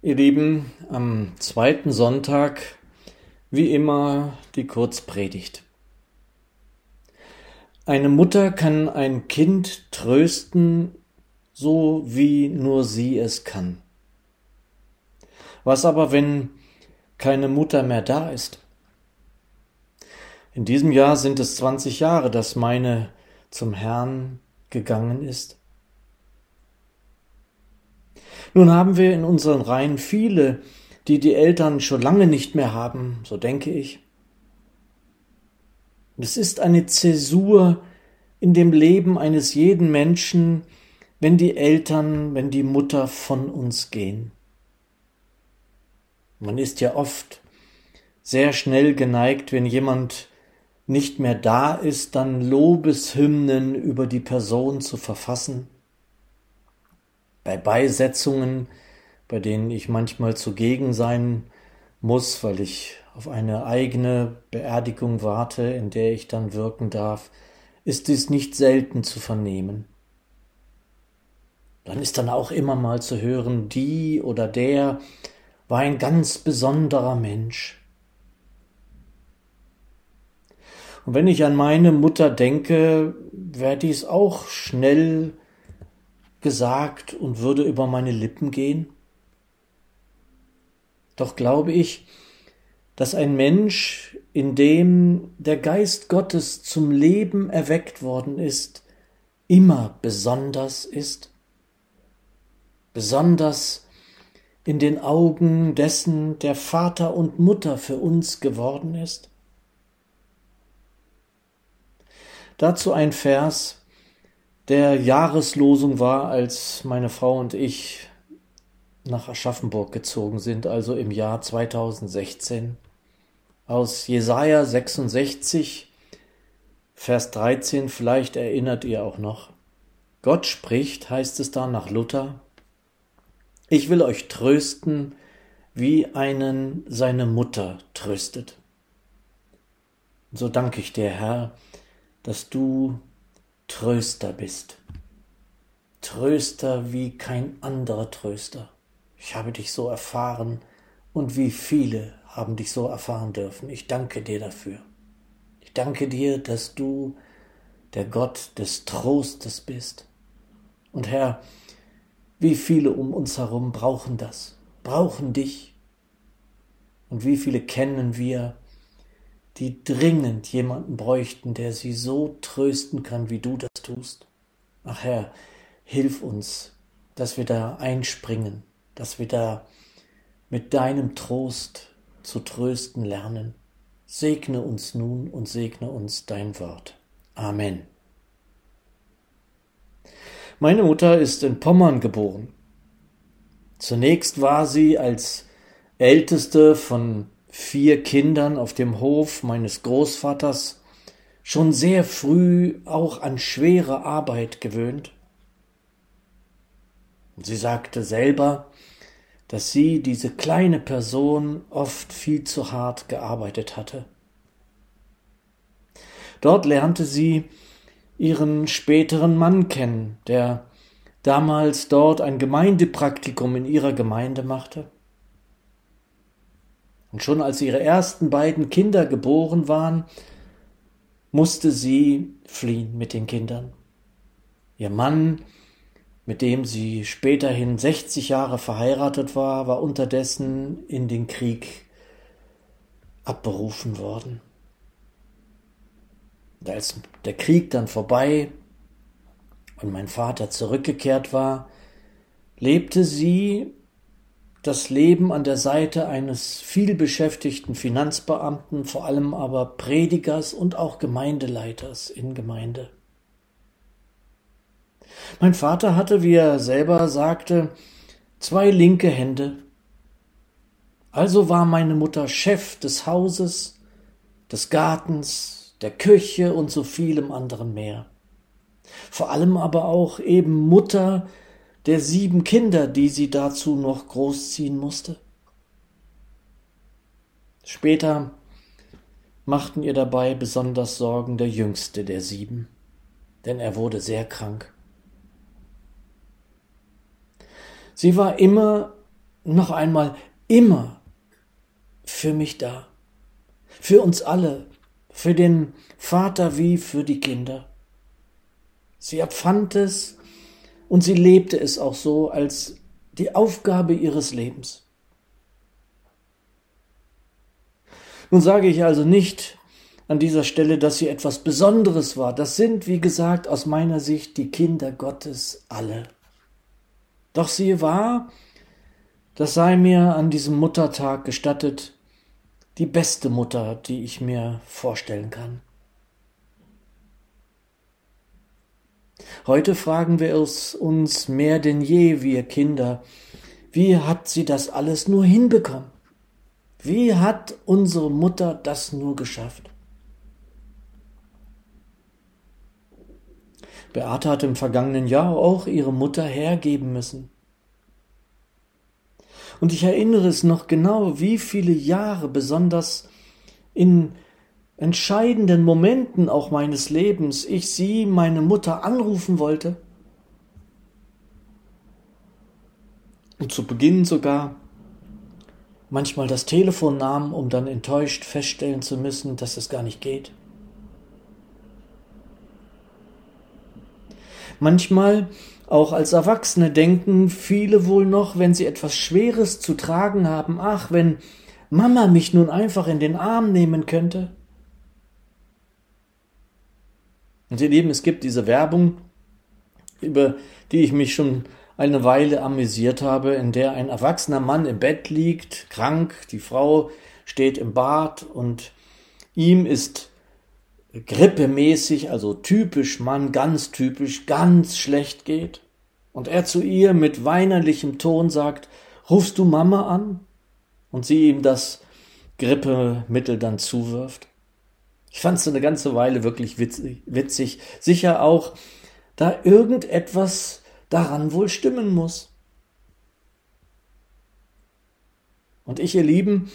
Ihr Lieben, am zweiten Sonntag, wie immer, die Kurzpredigt. Eine Mutter kann ein Kind trösten, so wie nur sie es kann. Was aber, wenn keine Mutter mehr da ist? In diesem Jahr sind es 20 Jahre, dass meine zum Herrn gegangen ist. Nun haben wir in unseren Reihen viele, die die Eltern schon lange nicht mehr haben, so denke ich. Es ist eine Zäsur in dem Leben eines jeden Menschen, wenn die Eltern, wenn die Mutter von uns gehen. Man ist ja oft sehr schnell geneigt, wenn jemand nicht mehr da ist, dann Lobeshymnen über die Person zu verfassen bei Beisetzungen, bei denen ich manchmal zugegen sein muss, weil ich auf eine eigene Beerdigung warte, in der ich dann wirken darf, ist dies nicht selten zu vernehmen. Dann ist dann auch immer mal zu hören, die oder der war ein ganz besonderer Mensch. Und wenn ich an meine Mutter denke, wäre dies auch schnell gesagt und würde über meine Lippen gehen? Doch glaube ich, dass ein Mensch, in dem der Geist Gottes zum Leben erweckt worden ist, immer besonders ist, besonders in den Augen dessen, der Vater und Mutter für uns geworden ist? Dazu ein Vers, der Jahreslosung war, als meine Frau und ich nach Aschaffenburg gezogen sind, also im Jahr 2016. Aus Jesaja 66, Vers 13, vielleicht erinnert ihr auch noch. Gott spricht, heißt es da nach Luther, ich will euch trösten, wie einen seine Mutter tröstet. so danke ich dir, Herr, dass du Tröster bist. Tröster wie kein anderer Tröster. Ich habe dich so erfahren und wie viele haben dich so erfahren dürfen. Ich danke dir dafür. Ich danke dir, dass du der Gott des Trostes bist. Und Herr, wie viele um uns herum brauchen das, brauchen dich. Und wie viele kennen wir, die dringend jemanden bräuchten, der sie so trösten kann, wie du das tust. Ach Herr, hilf uns, dass wir da einspringen, dass wir da mit deinem Trost zu trösten lernen. Segne uns nun und segne uns dein Wort. Amen. Meine Mutter ist in Pommern geboren. Zunächst war sie als älteste von vier Kindern auf dem Hof meines Großvaters schon sehr früh auch an schwere Arbeit gewöhnt. Sie sagte selber, dass sie, diese kleine Person, oft viel zu hart gearbeitet hatte. Dort lernte sie ihren späteren Mann kennen, der damals dort ein Gemeindepraktikum in ihrer Gemeinde machte. Und schon als ihre ersten beiden Kinder geboren waren, musste sie fliehen mit den Kindern. Ihr Mann, mit dem sie späterhin 60 Jahre verheiratet war, war unterdessen in den Krieg abberufen worden. Und als der Krieg dann vorbei und mein Vater zurückgekehrt war, lebte sie das Leben an der Seite eines vielbeschäftigten Finanzbeamten, vor allem aber Predigers und auch Gemeindeleiters in Gemeinde. Mein Vater hatte, wie er selber sagte, zwei linke Hände. Also war meine Mutter Chef des Hauses, des Gartens, der Küche und so vielem anderen mehr. Vor allem aber auch eben Mutter der sieben Kinder, die sie dazu noch großziehen musste. Später machten ihr dabei besonders Sorgen der jüngste der sieben, denn er wurde sehr krank. Sie war immer noch einmal immer für mich da. Für uns alle, für den Vater wie für die Kinder. Sie empfand es und sie lebte es auch so als die Aufgabe ihres Lebens. Nun sage ich also nicht an dieser Stelle, dass sie etwas Besonderes war. Das sind, wie gesagt, aus meiner Sicht die Kinder Gottes alle. Doch sie war, das sei mir an diesem Muttertag gestattet, die beste Mutter, die ich mir vorstellen kann. Heute fragen wir es uns mehr denn je, wir Kinder, wie hat sie das alles nur hinbekommen? Wie hat unsere Mutter das nur geschafft? Beate hat im vergangenen Jahr auch ihre Mutter hergeben müssen. Und ich erinnere es noch genau, wie viele Jahre besonders in entscheidenden Momenten auch meines Lebens ich sie, meine Mutter, anrufen wollte. Und zu Beginn sogar manchmal das Telefon nahm, um dann enttäuscht feststellen zu müssen, dass es gar nicht geht. Manchmal auch als Erwachsene denken viele wohl noch, wenn sie etwas Schweres zu tragen haben, ach, wenn Mama mich nun einfach in den Arm nehmen könnte. Und ihr Lieben, es gibt diese Werbung, über die ich mich schon eine Weile amüsiert habe, in der ein erwachsener Mann im Bett liegt, krank, die Frau steht im Bad und ihm ist grippemäßig, also typisch Mann, ganz typisch, ganz schlecht geht. Und er zu ihr mit weinerlichem Ton sagt, rufst du Mama an? Und sie ihm das Grippemittel dann zuwirft. Ich fand es eine ganze Weile wirklich witzig, witzig. Sicher auch, da irgendetwas daran wohl stimmen muss. Und ich, ihr Lieben,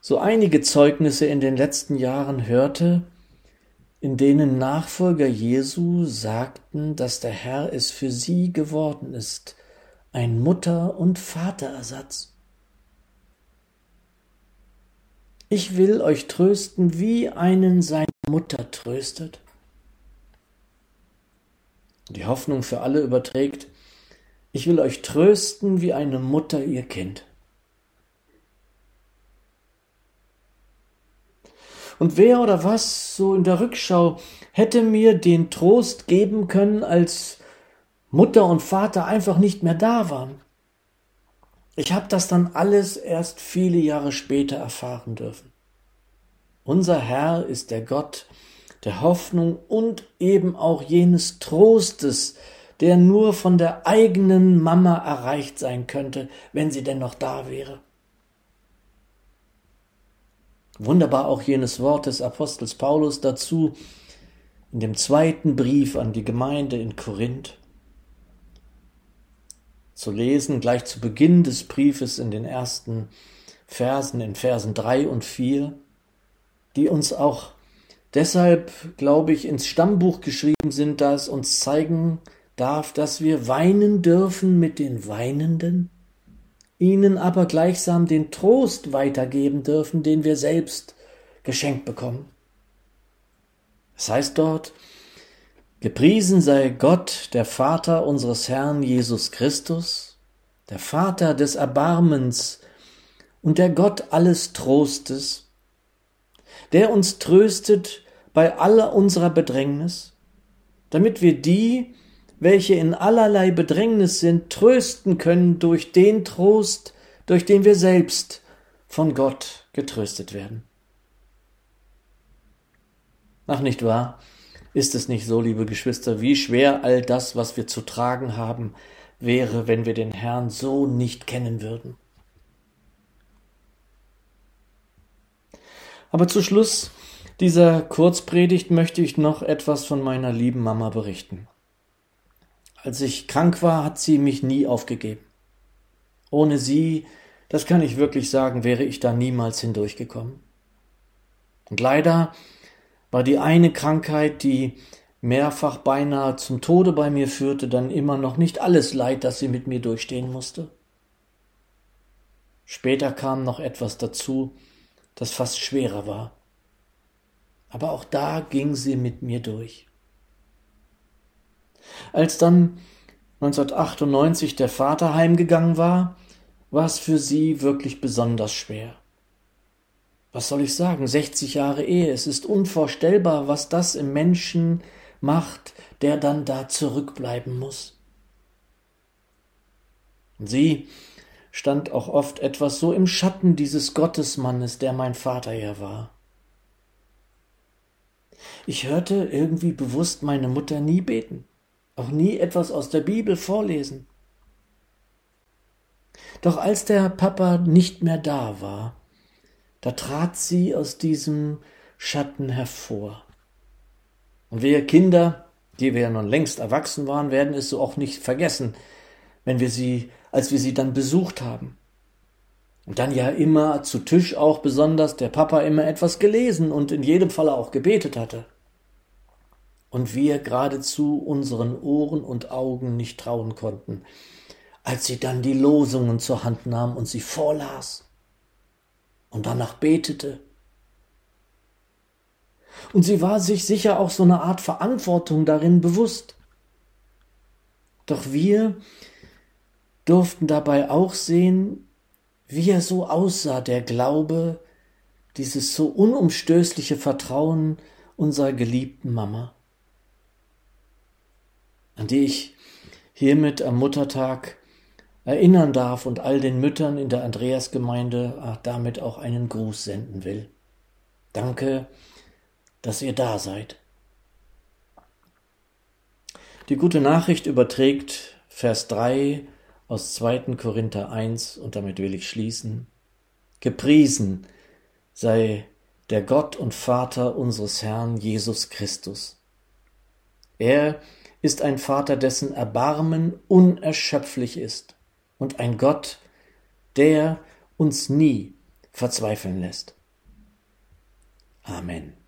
so einige Zeugnisse in den letzten Jahren hörte, in denen Nachfolger Jesu sagten, dass der Herr es für sie geworden ist, ein Mutter- und Vaterersatz. Ich will euch trösten, wie einen seine Mutter tröstet. Die Hoffnung für alle überträgt, ich will euch trösten, wie eine Mutter ihr Kind. Und wer oder was so in der Rückschau hätte mir den Trost geben können, als Mutter und Vater einfach nicht mehr da waren? Ich habe das dann alles erst viele Jahre später erfahren dürfen. Unser Herr ist der Gott der Hoffnung und eben auch jenes Trostes, der nur von der eigenen Mama erreicht sein könnte, wenn sie denn noch da wäre. Wunderbar auch jenes Wort des Apostels Paulus dazu in dem zweiten Brief an die Gemeinde in Korinth zu lesen, gleich zu Beginn des Briefes in den ersten Versen, in Versen drei und vier, die uns auch deshalb, glaube ich, ins Stammbuch geschrieben sind, da es uns zeigen darf, dass wir weinen dürfen mit den Weinenden, ihnen aber gleichsam den Trost weitergeben dürfen, den wir selbst geschenkt bekommen. Es heißt dort, Gepriesen sei Gott, der Vater unseres Herrn Jesus Christus, der Vater des Erbarmens und der Gott alles Trostes, der uns tröstet bei aller unserer Bedrängnis, damit wir die, welche in allerlei Bedrängnis sind, trösten können durch den Trost, durch den wir selbst von Gott getröstet werden. Ach nicht wahr? Ist es nicht so, liebe Geschwister, wie schwer all das, was wir zu tragen haben, wäre, wenn wir den Herrn so nicht kennen würden? Aber zu Schluss dieser Kurzpredigt möchte ich noch etwas von meiner lieben Mama berichten. Als ich krank war, hat sie mich nie aufgegeben. Ohne sie, das kann ich wirklich sagen, wäre ich da niemals hindurchgekommen. Und leider war die eine Krankheit, die mehrfach beinahe zum Tode bei mir führte, dann immer noch nicht alles Leid, das sie mit mir durchstehen musste. Später kam noch etwas dazu, das fast schwerer war. Aber auch da ging sie mit mir durch. Als dann 1998 der Vater heimgegangen war, war es für sie wirklich besonders schwer. Was soll ich sagen? 60 Jahre Ehe. Es ist unvorstellbar, was das im Menschen macht, der dann da zurückbleiben muss. Und sie stand auch oft etwas so im Schatten dieses Gottesmannes, der mein Vater ja war. Ich hörte irgendwie bewusst meine Mutter nie beten, auch nie etwas aus der Bibel vorlesen. Doch als der Papa nicht mehr da war, da trat sie aus diesem Schatten hervor. Und wir Kinder, die wir ja nun längst erwachsen waren, werden es so auch nicht vergessen, wenn wir sie, als wir sie dann besucht haben. Und dann ja immer zu Tisch auch besonders der Papa immer etwas gelesen und in jedem Falle auch gebetet hatte. Und wir geradezu unseren Ohren und Augen nicht trauen konnten, als sie dann die Losungen zur Hand nahm und sie vorlas und danach betete. Und sie war sich sicher auch so eine Art Verantwortung darin bewusst. Doch wir durften dabei auch sehen, wie er so aussah, der Glaube, dieses so unumstößliche Vertrauen unserer geliebten Mama, an die ich hiermit am Muttertag erinnern darf und all den Müttern in der Andreasgemeinde damit auch einen Gruß senden will. Danke, dass ihr da seid. Die gute Nachricht überträgt Vers 3 aus 2. Korinther 1 und damit will ich schließen. Gepriesen sei der Gott und Vater unseres Herrn Jesus Christus. Er ist ein Vater, dessen Erbarmen unerschöpflich ist und ein Gott, der uns nie verzweifeln lässt. Amen.